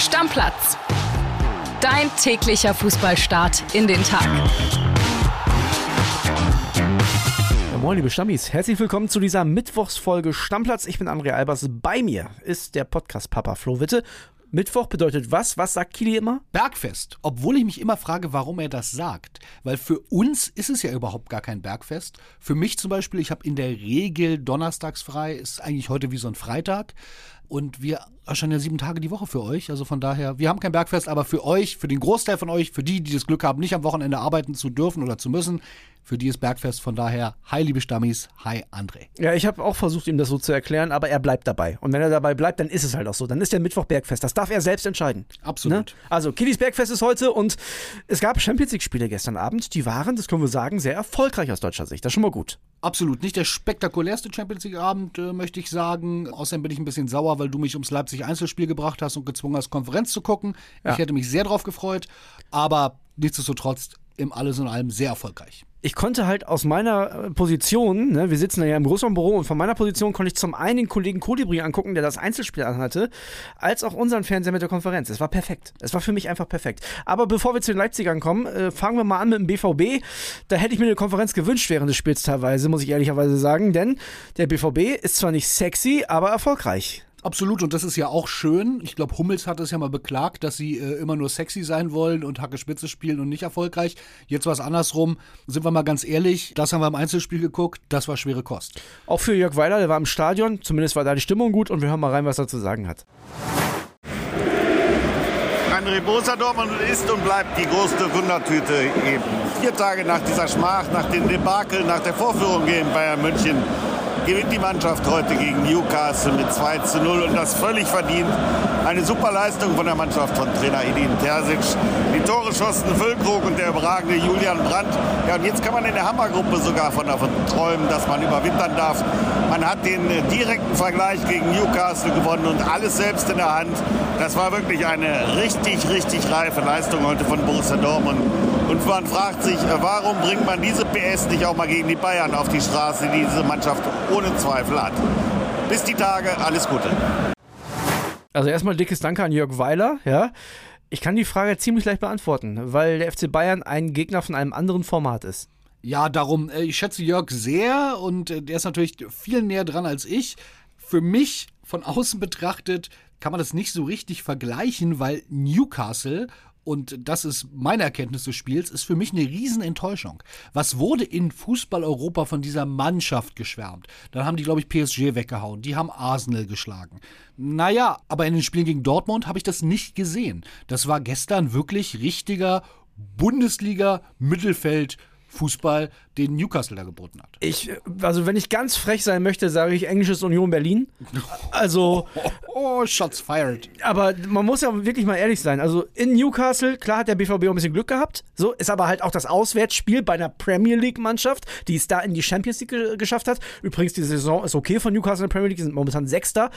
Stammplatz. Dein täglicher Fußballstart in den Tag. Ja, moin, liebe Stammis. Herzlich willkommen zu dieser Mittwochsfolge Stammplatz. Ich bin André Albers. Bei mir ist der Podcast-Papa Flo Witte. Mittwoch bedeutet was? Was sagt Kili immer? Bergfest. Obwohl ich mich immer frage, warum er das sagt. Weil für uns ist es ja überhaupt gar kein Bergfest. Für mich zum Beispiel, ich habe in der Regel donnerstags frei, ist eigentlich heute wie so ein Freitag. Und wir erscheinen ja sieben Tage die Woche für euch. Also von daher, wir haben kein Bergfest, aber für euch, für den Großteil von euch, für die, die das Glück haben, nicht am Wochenende arbeiten zu dürfen oder zu müssen, für die ist Bergfest. Von daher, hi liebe Stammis, hi André. Ja, ich habe auch versucht, ihm das so zu erklären, aber er bleibt dabei. Und wenn er dabei bleibt, dann ist es halt auch so. Dann ist der Mittwoch Bergfest. Das darf er selbst entscheiden. Absolut. Ne? Also, Kilis Bergfest ist heute und es gab Champions League-Spiele gestern Abend. Die waren, das können wir sagen, sehr erfolgreich aus deutscher Sicht. Das ist schon mal gut. Absolut. Nicht der spektakulärste Champions League-Abend, äh, möchte ich sagen. Außerdem bin ich ein bisschen sauer, weil du mich ums Leipzig-Einzelspiel gebracht hast und gezwungen hast, Konferenz zu gucken. Ja. Ich hätte mich sehr drauf gefreut, aber nichtsdestotrotz im Alles und allem sehr erfolgreich. Ich konnte halt aus meiner äh, Position, ne, wir sitzen ja im Großraumbüro und von meiner Position konnte ich zum einen den Kollegen Kolibri angucken, der das Einzelspiel anhatte, als auch unseren Fernseher mit der Konferenz. Es war perfekt. Es war für mich einfach perfekt. Aber bevor wir zu den Leipzigern kommen, äh, fangen wir mal an mit dem BVB. Da hätte ich mir eine Konferenz gewünscht während des Spiels teilweise, muss ich ehrlicherweise sagen, denn der BVB ist zwar nicht sexy, aber erfolgreich. Absolut, und das ist ja auch schön. Ich glaube, Hummels hat es ja mal beklagt, dass sie äh, immer nur sexy sein wollen und Hacke Spitze spielen und nicht erfolgreich. Jetzt war es andersrum. Sind wir mal ganz ehrlich, das haben wir im Einzelspiel geguckt, das war schwere Kost. Auch für Jörg Weiler, der war im Stadion, zumindest war da die Stimmung gut und wir hören mal rein, was er zu sagen hat. André Borussia Dortmund ist und bleibt die größte Wundertüte eben. Vier Tage nach dieser Schmach, nach dem Debakel, nach der Vorführung gegen Bayern München gewinnt die Mannschaft heute gegen Newcastle mit 2 zu 0 und das völlig verdient. Eine super Leistung von der Mannschaft von Trainer Edin Terzic. Die Tore schossen Füllkrug und der überragende Julian Brandt. Ja, und jetzt kann man in der Hammergruppe sogar von davon träumen, dass man überwintern darf. Man hat den äh, direkten Vergleich gegen Newcastle gewonnen und alles selbst in der Hand. Das war wirklich eine richtig, richtig reife Leistung heute von Borussia Dortmund. Und man fragt sich, warum bringt man diese PS nicht auch mal gegen die Bayern auf die Straße, die diese Mannschaft ohne Zweifel hat. Bis die Tage, alles Gute. Also erstmal dickes Danke an Jörg Weiler, ja. Ich kann die Frage ziemlich leicht beantworten, weil der FC Bayern ein Gegner von einem anderen Format ist. Ja, darum, äh, ich schätze Jörg sehr und äh, der ist natürlich viel näher dran als ich. Für mich von außen betrachtet kann man das nicht so richtig vergleichen, weil Newcastle und das ist meine Erkenntnis des Spiels, ist für mich eine Riesenenttäuschung. Was wurde in Fußball-Europa von dieser Mannschaft geschwärmt? Dann haben die, glaube ich, PSG weggehauen. Die haben Arsenal geschlagen. Naja, aber in den Spielen gegen Dortmund habe ich das nicht gesehen. Das war gestern wirklich richtiger Bundesliga-Mittelfeld. Fußball, den Newcastle da geboten hat. Ich, also wenn ich ganz frech sein möchte, sage ich englisches Union Berlin. Also, Oh, shots fired. aber man muss ja wirklich mal ehrlich sein. Also in Newcastle, klar hat der BVB auch ein bisschen Glück gehabt. So ist aber halt auch das Auswärtsspiel bei einer Premier League Mannschaft, die es da in die Champions League ge geschafft hat. Übrigens, die Saison ist okay von Newcastle in der Premier League, die sind momentan Sechster.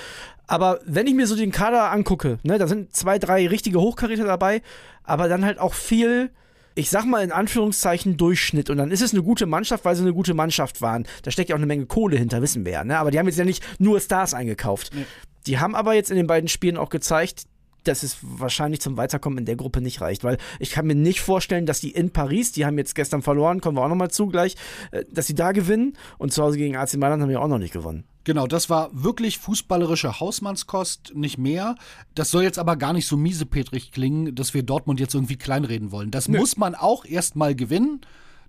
Aber wenn ich mir so den Kader angucke, ne, da sind zwei, drei richtige Hochkaräter dabei, aber dann halt auch viel ich sag mal in Anführungszeichen Durchschnitt. Und dann ist es eine gute Mannschaft, weil sie eine gute Mannschaft waren. Da steckt ja auch eine Menge Kohle hinter, wissen wir ja. Ne? Aber die haben jetzt ja nicht nur Stars eingekauft. Die haben aber jetzt in den beiden Spielen auch gezeigt, dass es wahrscheinlich zum Weiterkommen in der Gruppe nicht reicht. Weil ich kann mir nicht vorstellen, dass die in Paris, die haben jetzt gestern verloren, kommen wir auch nochmal zu gleich, äh, dass sie da gewinnen. Und zu Hause gegen AC Mailand haben wir auch noch nicht gewonnen. Genau, das war wirklich fußballerische Hausmannskost, nicht mehr. Das soll jetzt aber gar nicht so miesepetrig klingen, dass wir Dortmund jetzt irgendwie kleinreden wollen. Das muss man auch erstmal gewinnen.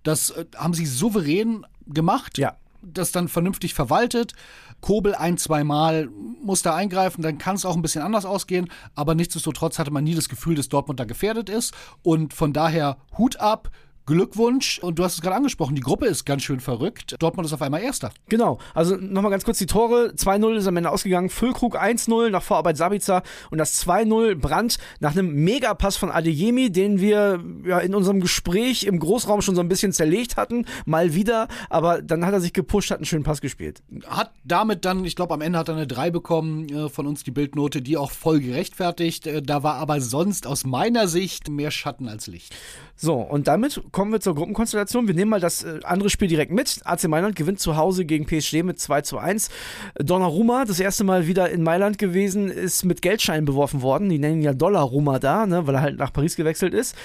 Das äh, haben sie souverän gemacht. Ja. Das dann vernünftig verwaltet. Kobel ein, zweimal muss da eingreifen, dann kann es auch ein bisschen anders ausgehen. Aber nichtsdestotrotz hatte man nie das Gefühl, dass Dortmund da gefährdet ist. Und von daher Hut ab. Glückwunsch. Und du hast es gerade angesprochen, die Gruppe ist ganz schön verrückt. Dortmund ist auf einmal Erster. Genau, also nochmal ganz kurz die Tore. 2-0 ist am Ende ausgegangen. Füllkrug 1-0 nach Vorarbeit Sabitzer und das 2-0 Brandt nach einem Megapass von Adeyemi, den wir ja in unserem Gespräch im Großraum schon so ein bisschen zerlegt hatten. Mal wieder, aber dann hat er sich gepusht, hat einen schönen Pass gespielt. Hat damit dann, ich glaube, am Ende hat er eine 3 bekommen äh, von uns, die Bildnote, die auch voll gerechtfertigt. Äh, da war aber sonst aus meiner Sicht mehr Schatten als Licht. So, und damit kommen wir zur Gruppenkonstellation. Wir nehmen mal das äh, andere Spiel direkt mit. AC Mailand gewinnt zu Hause gegen PSG mit 2 zu 1. Donnarumma, das erste Mal wieder in Mailand gewesen, ist mit Geldscheinen beworfen worden. Die nennen ihn ja Dollarumma da, ne, weil er halt nach Paris gewechselt ist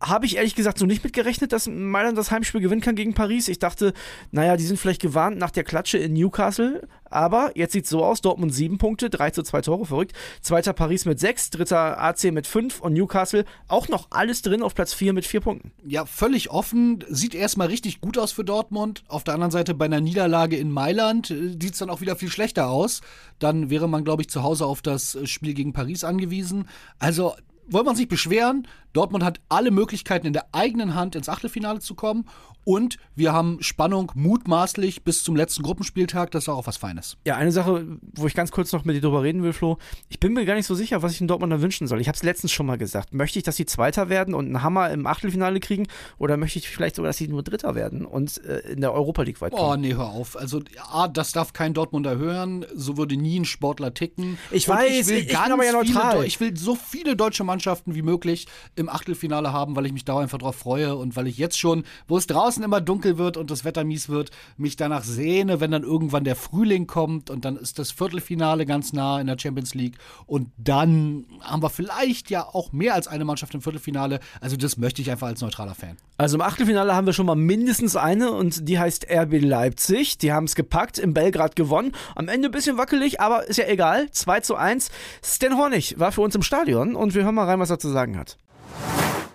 habe ich ehrlich gesagt so nicht mitgerechnet, dass Mailand das Heimspiel gewinnen kann gegen Paris. Ich dachte, naja, die sind vielleicht gewarnt nach der Klatsche in Newcastle. Aber jetzt sieht es so aus: Dortmund sieben Punkte, 3 zu 2 Tore, verrückt. Zweiter Paris mit sechs, dritter AC mit fünf und Newcastle auch noch alles drin auf Platz vier mit vier Punkten. Ja, völlig offen. Sieht erstmal richtig gut aus für Dortmund. Auf der anderen Seite bei einer Niederlage in Mailand äh, sieht es dann auch wieder viel schlechter aus. Dann wäre man, glaube ich, zu Hause auf das Spiel gegen Paris angewiesen. Also wollen wir uns nicht beschweren. Dortmund hat alle Möglichkeiten in der eigenen Hand ins Achtelfinale zu kommen. Und wir haben Spannung mutmaßlich bis zum letzten Gruppenspieltag. Das ist auch was Feines. Ja, eine Sache, wo ich ganz kurz noch mit dir drüber reden will, Flo. Ich bin mir gar nicht so sicher, was ich in Dortmund da wünschen soll. Ich habe es letztens schon mal gesagt. Möchte ich, dass sie Zweiter werden und einen Hammer im Achtelfinale kriegen? Oder möchte ich vielleicht sogar, dass sie nur Dritter werden und äh, in der Europa League weit kommen? Oh, nee, hör auf. Also, A, das darf kein Dortmunder hören. So würde nie ein Sportler ticken. Ich und weiß, ich will ich, ich aber ja neutral. Viele, ich will so viele deutsche Mannschaften wie möglich im Achtelfinale haben, weil ich mich da einfach drauf freue und weil ich jetzt schon, wo es draußen immer dunkel wird und das Wetter mies wird, mich danach sehne, wenn dann irgendwann der Frühling kommt und dann ist das Viertelfinale ganz nah in der Champions League und dann haben wir vielleicht ja auch mehr als eine Mannschaft im Viertelfinale. Also das möchte ich einfach als neutraler Fan. Also im Achtelfinale haben wir schon mal mindestens eine und die heißt RB Leipzig. Die haben es gepackt, in Belgrad gewonnen. Am Ende ein bisschen wackelig, aber ist ja egal. 2 zu 1. Stan Hornig war für uns im Stadion und wir hören mal rein, was er zu sagen hat.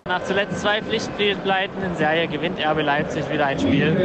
Nach zuletzt zwei Pflichtspielpleiten in Serie gewinnt RB Leipzig wieder ein Spiel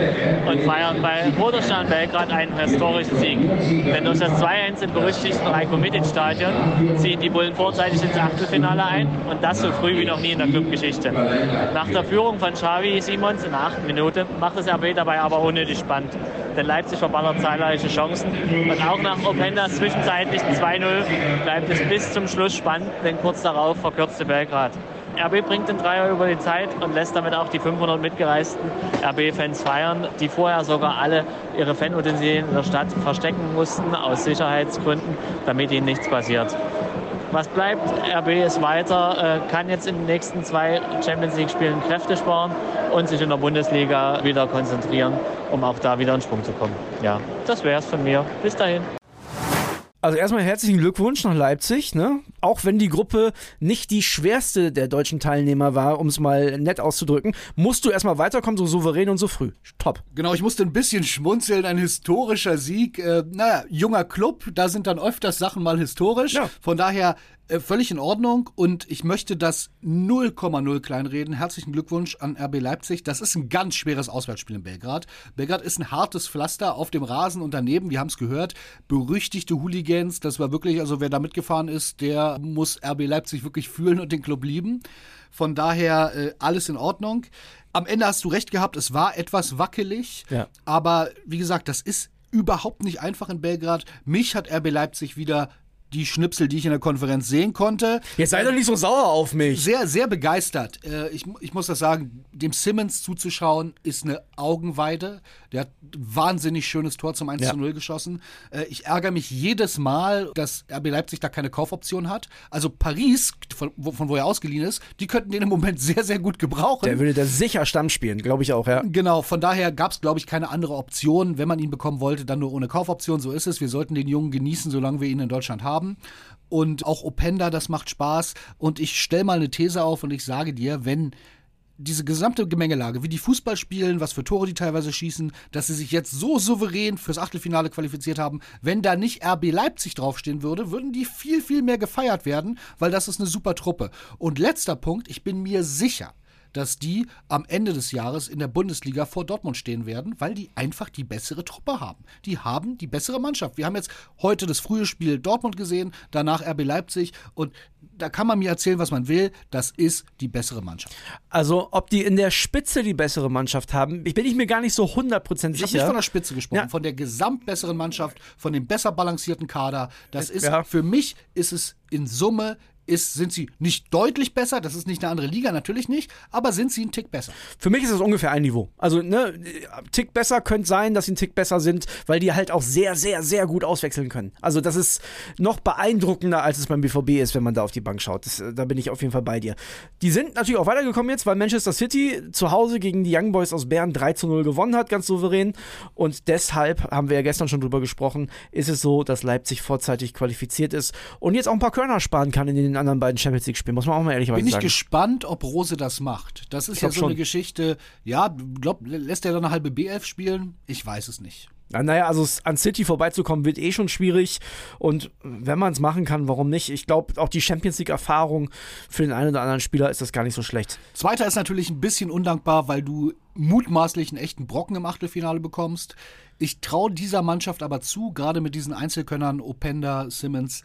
und feiert bei Roderstein Belgrad einen historischen Sieg. Denn durch das 2-1 im berüchtigten Rajko-Mitic-Stadion ziehen die Bullen vorzeitig ins Achtelfinale ein und das so früh wie noch nie in der Clubgeschichte. Nach der Führung von Xavi Simons in der achten Minute macht das RB dabei aber unnötig spannend. Denn Leipzig verballert zahlreiche Chancen und auch nach Opendas zwischenzeitlichen 2-0 bleibt es bis zum Schluss spannend, denn kurz darauf verkürzte Belgrad. RB bringt den Dreier über die Zeit und lässt damit auch die 500 mitgereisten RB-Fans feiern, die vorher sogar alle ihre Fanutensilien in der Stadt verstecken mussten, aus Sicherheitsgründen, damit ihnen nichts passiert. Was bleibt? RB ist weiter, äh, kann jetzt in den nächsten zwei Champions League-Spielen Kräfte sparen und sich in der Bundesliga wieder konzentrieren, um auch da wieder in Sprung zu kommen. Ja, das wäre es von mir. Bis dahin. Also erstmal herzlichen Glückwunsch nach Leipzig, ne? Auch wenn die Gruppe nicht die schwerste der deutschen Teilnehmer war, um es mal nett auszudrücken, musst du erstmal weiterkommen, so souverän und so früh. Top. Genau, ich musste ein bisschen schmunzeln, ein historischer Sieg. Äh, naja, junger Club, da sind dann öfters Sachen mal historisch. Ja. Von daher äh, völlig in Ordnung und ich möchte das 0,0 kleinreden. Herzlichen Glückwunsch an RB Leipzig. Das ist ein ganz schweres Auswärtsspiel in Belgrad. Belgrad ist ein hartes Pflaster auf dem Rasen und daneben, wir haben es gehört, berüchtigte Hooligans. Das war wirklich, also wer da mitgefahren ist, der muss RB Leipzig wirklich fühlen und den Club lieben. Von daher äh, alles in Ordnung. Am Ende hast du recht gehabt, es war etwas wackelig, ja. aber wie gesagt, das ist überhaupt nicht einfach in Belgrad. Mich hat RB Leipzig wieder die Schnipsel, die ich in der Konferenz sehen konnte. Jetzt sei doch nicht so sauer auf mich. Sehr, sehr begeistert. Äh, ich, ich muss das sagen, dem Simmons zuzuschauen ist eine Augenweide. Der hat ein wahnsinnig schönes Tor zum 1 zu 0 geschossen. Äh, ich ärgere mich jedes Mal, dass RB Leipzig da keine Kaufoption hat. Also Paris, von, von wo er ausgeliehen ist, die könnten den im Moment sehr, sehr gut gebrauchen. Der würde da sicher Stamm spielen, glaube ich auch, ja. Genau, von daher gab es, glaube ich, keine andere Option. Wenn man ihn bekommen wollte, dann nur ohne Kaufoption. So ist es. Wir sollten den Jungen genießen, solange wir ihn in Deutschland haben haben. Und auch Openda, das macht Spaß. Und ich stelle mal eine These auf und ich sage dir, wenn diese gesamte Gemengelage, wie die Fußball spielen, was für Tore die teilweise schießen, dass sie sich jetzt so souverän fürs Achtelfinale qualifiziert haben, wenn da nicht RB Leipzig draufstehen würde, würden die viel, viel mehr gefeiert werden, weil das ist eine super Truppe. Und letzter Punkt, ich bin mir sicher, dass die am Ende des Jahres in der Bundesliga vor Dortmund stehen werden, weil die einfach die bessere Truppe haben. Die haben die bessere Mannschaft. Wir haben jetzt heute das frühe Spiel Dortmund gesehen, danach RB Leipzig und da kann man mir erzählen, was man will, das ist die bessere Mannschaft. Also, ob die in der Spitze die bessere Mannschaft haben, ich bin ich mir gar nicht so 100% sicher. Ich habe nicht von der Spitze gesprochen, ja. von der gesamtbesseren Mannschaft, von dem besser balancierten Kader. Das ist ja. für mich ist es in Summe ist, sind sie nicht deutlich besser, das ist nicht eine andere Liga, natürlich nicht, aber sind sie ein Tick besser. Für mich ist es ungefähr ein Niveau. Also, ne, Tick besser könnte sein, dass sie ein Tick besser sind, weil die halt auch sehr, sehr, sehr gut auswechseln können. Also, das ist noch beeindruckender, als es beim BVB ist, wenn man da auf die Bank schaut. Das, da bin ich auf jeden Fall bei dir. Die sind natürlich auch weitergekommen jetzt, weil Manchester City zu Hause gegen die Young Boys aus Bern 3 zu 0 gewonnen hat, ganz souverän. Und deshalb haben wir ja gestern schon drüber gesprochen, ist es so, dass Leipzig vorzeitig qualifiziert ist und jetzt auch ein paar Körner sparen kann in den anderen beiden Champions League-Spielen, muss man auch mal ehrlicherweise Bin ich sagen. gespannt, ob Rose das macht. Das ist Ich ja so schon. eine Geschichte. Ja, glaub, lässt er dann eine halbe B11 spielen? Ich weiß es nicht. Na, Naja, also an City vorbeizukommen wird eh schon schwierig. Und wenn man es machen kann, warum nicht? Ich glaube, auch die Champions League-Erfahrung für den einen oder anderen Spieler ist das gar nicht so schlecht. Zweiter ist natürlich ein bisschen undankbar, weil du mutmaßlich einen echten Brocken im Achtelfinale bekommst. Ich traue dieser Mannschaft aber zu, gerade mit diesen Einzelkönnern, Openda, Simmons,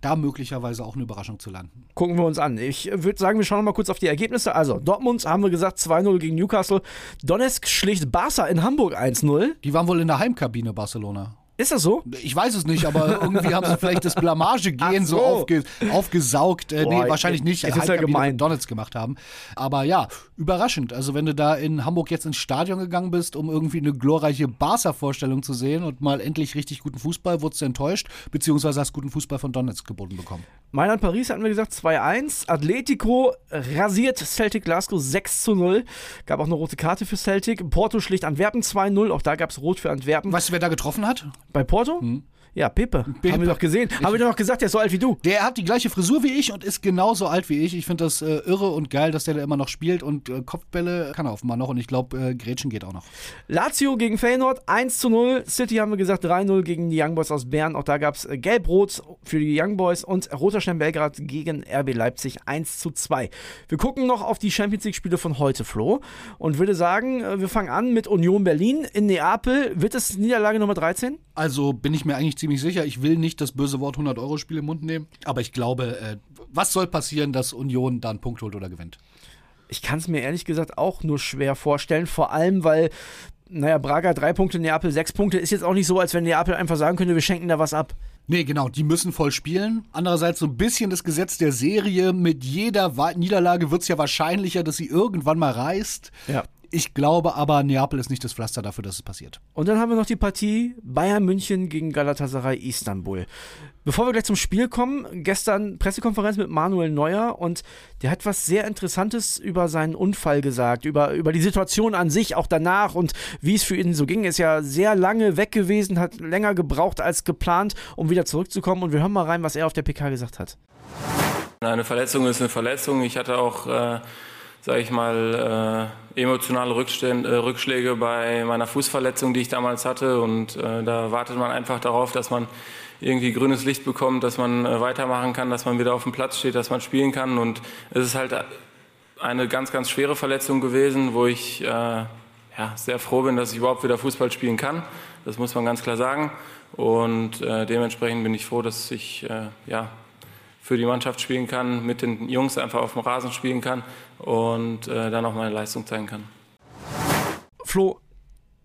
da möglicherweise auch eine Überraschung zu landen. Gucken wir uns an. Ich würde sagen, wir schauen noch mal kurz auf die Ergebnisse. Also, Dortmund haben wir gesagt 2-0 gegen Newcastle. Donetsk schlicht Barca in Hamburg 1-0. Die waren wohl in der Heimkabine Barcelona. Ist das so? Ich weiß es nicht, aber irgendwie haben sie vielleicht das Blamage-Gehen so, so. aufge aufgesaugt. Äh, Boah, nee, wahrscheinlich nicht. es ist ja gemein. Donalds gemacht haben. Aber ja, überraschend. Also wenn du da in Hamburg jetzt ins Stadion gegangen bist, um irgendwie eine glorreiche Barca-Vorstellung zu sehen und mal endlich richtig guten Fußball, wurdest du enttäuscht, beziehungsweise hast guten Fußball von Donetsk geboten bekommen. Mailand Paris hatten wir gesagt 2-1. Atletico rasiert Celtic Glasgow 6-0. Gab auch eine rote Karte für Celtic. Porto schlicht Antwerpen 2-0. Auch da gab es rot für Antwerpen. Weißt du, wer da getroffen hat? Bei Porto? Ja, Pepe. Pepe. Haben wir doch gesehen. Haben wir doch noch gesagt, der ist so alt wie du. Der hat die gleiche Frisur wie ich und ist genauso alt wie ich. Ich finde das äh, irre und geil, dass der da immer noch spielt und äh, Kopfbälle kann er offenbar noch und ich glaube, äh, Gretchen geht auch noch. Lazio gegen Feyenoord 1 zu 0. City haben wir gesagt 3-0 gegen die Young Boys aus Bern. Auch da gab es Gelb-Rot für die Young Boys und Roter Stern Belgrad gegen RB Leipzig 1 zu 2. Wir gucken noch auf die Champions League-Spiele von heute, Flo. Und würde sagen, äh, wir fangen an mit Union Berlin in Neapel. Wird es Niederlage Nummer 13? Also bin ich mir eigentlich ziemlich sicher. Ich will nicht das böse Wort 100-Euro-Spiel im Mund nehmen. Aber ich glaube, äh, was soll passieren, dass Union da einen Punkt holt oder gewinnt? Ich kann es mir ehrlich gesagt auch nur schwer vorstellen. Vor allem, weil, naja, Braga drei Punkte, Neapel sechs Punkte. Ist jetzt auch nicht so, als wenn Neapel einfach sagen könnte, wir schenken da was ab. Nee, genau, die müssen voll spielen. Andererseits so ein bisschen das Gesetz der Serie. Mit jeder Niederlage wird es ja wahrscheinlicher, dass sie irgendwann mal reißt. Ja. Ich glaube aber, Neapel ist nicht das Pflaster dafür, dass es passiert. Und dann haben wir noch die Partie Bayern München gegen Galatasaray Istanbul. Bevor wir gleich zum Spiel kommen, gestern Pressekonferenz mit Manuel Neuer und der hat was sehr Interessantes über seinen Unfall gesagt, über, über die Situation an sich, auch danach und wie es für ihn so ging. Er ist ja sehr lange weg gewesen, hat länger gebraucht als geplant, um wieder zurückzukommen. Und wir hören mal rein, was er auf der PK gesagt hat. Eine Verletzung ist eine Verletzung. Ich hatte auch, äh, sage ich mal, äh, emotionale Rückstän- äh, Rückschläge bei meiner Fußverletzung, die ich damals hatte. Und äh, da wartet man einfach darauf, dass man irgendwie grünes Licht bekommt, dass man äh, weitermachen kann, dass man wieder auf dem Platz steht, dass man spielen kann. Und es ist halt eine ganz, ganz schwere Verletzung gewesen, wo ich äh, ja, sehr froh bin, dass ich überhaupt wieder Fußball spielen kann. Das muss man ganz klar sagen. Und äh, dementsprechend bin ich froh, dass ich ja, für die Mannschaft spielen kann, mit den Jungs einfach auf dem Rasen spielen kann und äh, dann auch meine Leistung zeigen kann. Flo,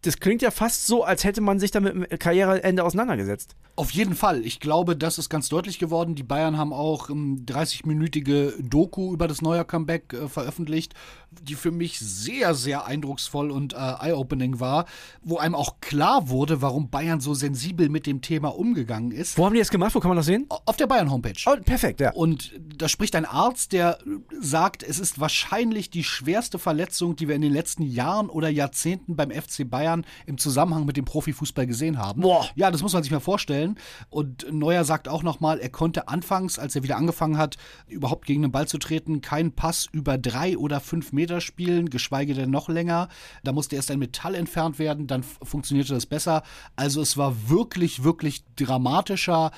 das klingt ja fast so, als hätte man sich da mit Karriereende auseinandergesetzt. Auf jeden Fall. Ich glaube, das ist ganz deutlich geworden. Die Bayern haben auch ähm, 30-minütige Doku über das neue Comeback äh, veröffentlicht, die für mich sehr, sehr eindrucksvoll und äh, eye-opening war, wo einem auch klar wurde, warum Bayern so sensibel mit dem Thema umgegangen ist. Wo haben die das gemacht? Wo kann man das sehen? Auf der Bayern-Homepage. Oh, perfekt, ja. Und da spricht ein Arzt, der sagt, es ist wahrscheinlich die schwerste Verletzung, die wir in den letzten Jahren oder Jahrzehnten beim FC Bayern im Zusammenhang mit dem Profifußball gesehen haben. Boah. Ja, das muss man sich mal vorstellen. Und Neuer sagt auch nochmal, er konnte anfangs, als er wieder angefangen hat, überhaupt gegen den Ball zu treten, keinen Pass über drei oder fünf Meter spielen, geschweige denn noch länger. Da musste erst ein Metall entfernt werden, dann funktionierte das besser. Also es war wirklich, wirklich dramatischer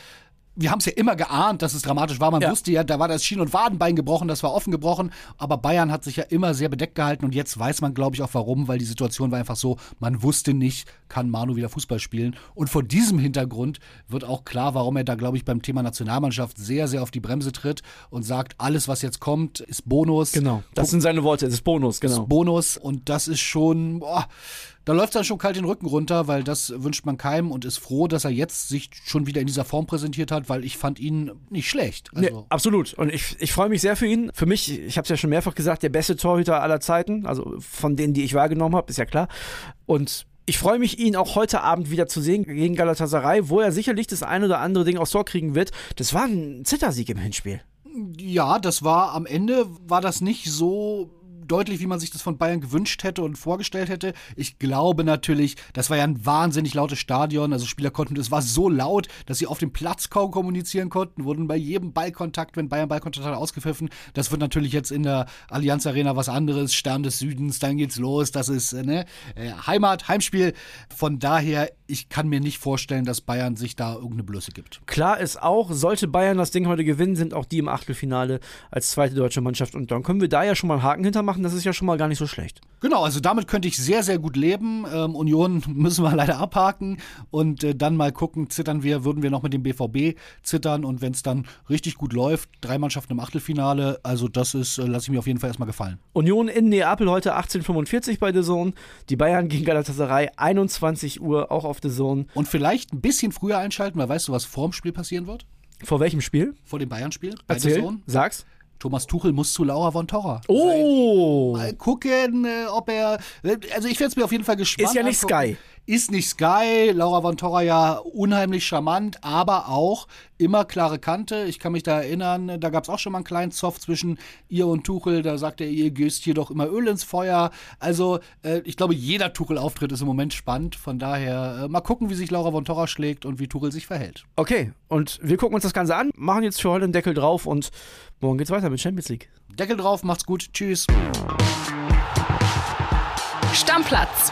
wir haben es ja immer geahnt, dass es dramatisch war. Man Ja. wusste ja, da war das Schien- und Wadenbein gebrochen, das war offen gebrochen. Aber Bayern hat sich ja immer sehr bedeckt gehalten und jetzt weiß man, glaube ich, auch warum, weil die Situation war einfach so, man wusste nicht, kann Manu wieder Fußball spielen. Und vor diesem Hintergrund wird auch klar, warum er da, glaube ich, beim Thema Nationalmannschaft sehr, sehr auf die Bremse tritt und sagt, alles, was jetzt kommt, ist Bonus. Genau. Das sind seine Worte. Das ist Bonus, genau. ist Bonus und das ist schon, boah, da läuft dann schon kalt den Rücken runter, weil das wünscht man keinem und ist froh, dass er jetzt sich schon wieder in dieser Form präsentiert hat, weil ich fand ihn nicht schlecht. Nee, Also, absolut. Und ich, ich freue mich sehr für ihn. Für mich, ich habe es ja schon mehrfach gesagt, der beste Torhüter aller Zeiten. Also von denen, die ich wahrgenommen habe, ist ja klar. Und ich freue mich, ihn auch heute Abend wieder zu sehen gegen Galatasaray, wo er sicherlich das ein oder andere Ding aufs Tor kriegen wird. Das war ein Zittersieg im Hinspiel. ja, das war am Ende, war das nicht so deutlich, wie man sich das von Bayern gewünscht hätte und vorgestellt hätte. Ich glaube natürlich, das war ja ein wahnsinnig lautes Stadion. Also Spieler konnten, es war so laut, dass sie auf dem Platz kaum kommunizieren konnten, wurden bei jedem Ballkontakt, wenn Bayern Ballkontakt hat, ausgepfiffen. Das wird natürlich jetzt in der Allianz Arena was anderes. Stern des Südens, dann geht's los. Das ist äh, ne, äh, Heimat, Heimspiel. Von daher, ich kann mir nicht vorstellen, dass Bayern sich da irgendeine Blöße gibt. Klar ist auch, sollte Bayern das Ding heute gewinnen, sind auch die im Achtelfinale als zweite deutsche Mannschaft. Und dann können wir da ja schon mal einen Haken hintermachen. Das ist ja schon mal gar nicht so schlecht. Genau, also damit könnte ich sehr, sehr gut leben. Ähm, Union müssen wir leider abhaken und äh, dann mal gucken, zittern wir, würden wir noch mit dem BVB zittern und wenn es dann richtig gut läuft, drei Mannschaften im Achtelfinale, also das ist, äh, lasse ich mir auf jeden Fall erstmal gefallen. Union in Neapel heute 18.45 bei The Zone. Die Bayern gegen Galatasaray 21 Uhr auch auf The Zone. Und vielleicht ein bisschen früher einschalten, weil weißt du, was vorm Spiel passieren wird? Vor welchem Spiel? Vor dem Bayern-Spiel? Bei Erzähl. Sag's. Thomas Tuchel muss zu Laura von Torra. Oh! Mal gucken, äh, ob er. Also ich werde es mir auf jeden Fall gespannt. Ist ja nicht angucken. Sky. Ist nicht Sky. Laura von Torra ja unheimlich charmant, aber auch immer klare Kante. Ich kann mich da erinnern, da gab es auch schon mal einen kleinen Zoff zwischen ihr und Tuchel. Da sagt er, ihr gößt hier doch immer Öl ins Feuer. Also äh, ich glaube, jeder Tuchel-Auftritt ist im Moment spannend. Von daher äh, mal gucken, wie sich Laura von Torra schlägt und wie Tuchel sich verhält. Okay, und wir gucken uns das Ganze an, machen jetzt für heute einen Deckel drauf und morgen geht's weiter mit Champions League. Deckel drauf, macht's gut. Tschüss. Stammplatz.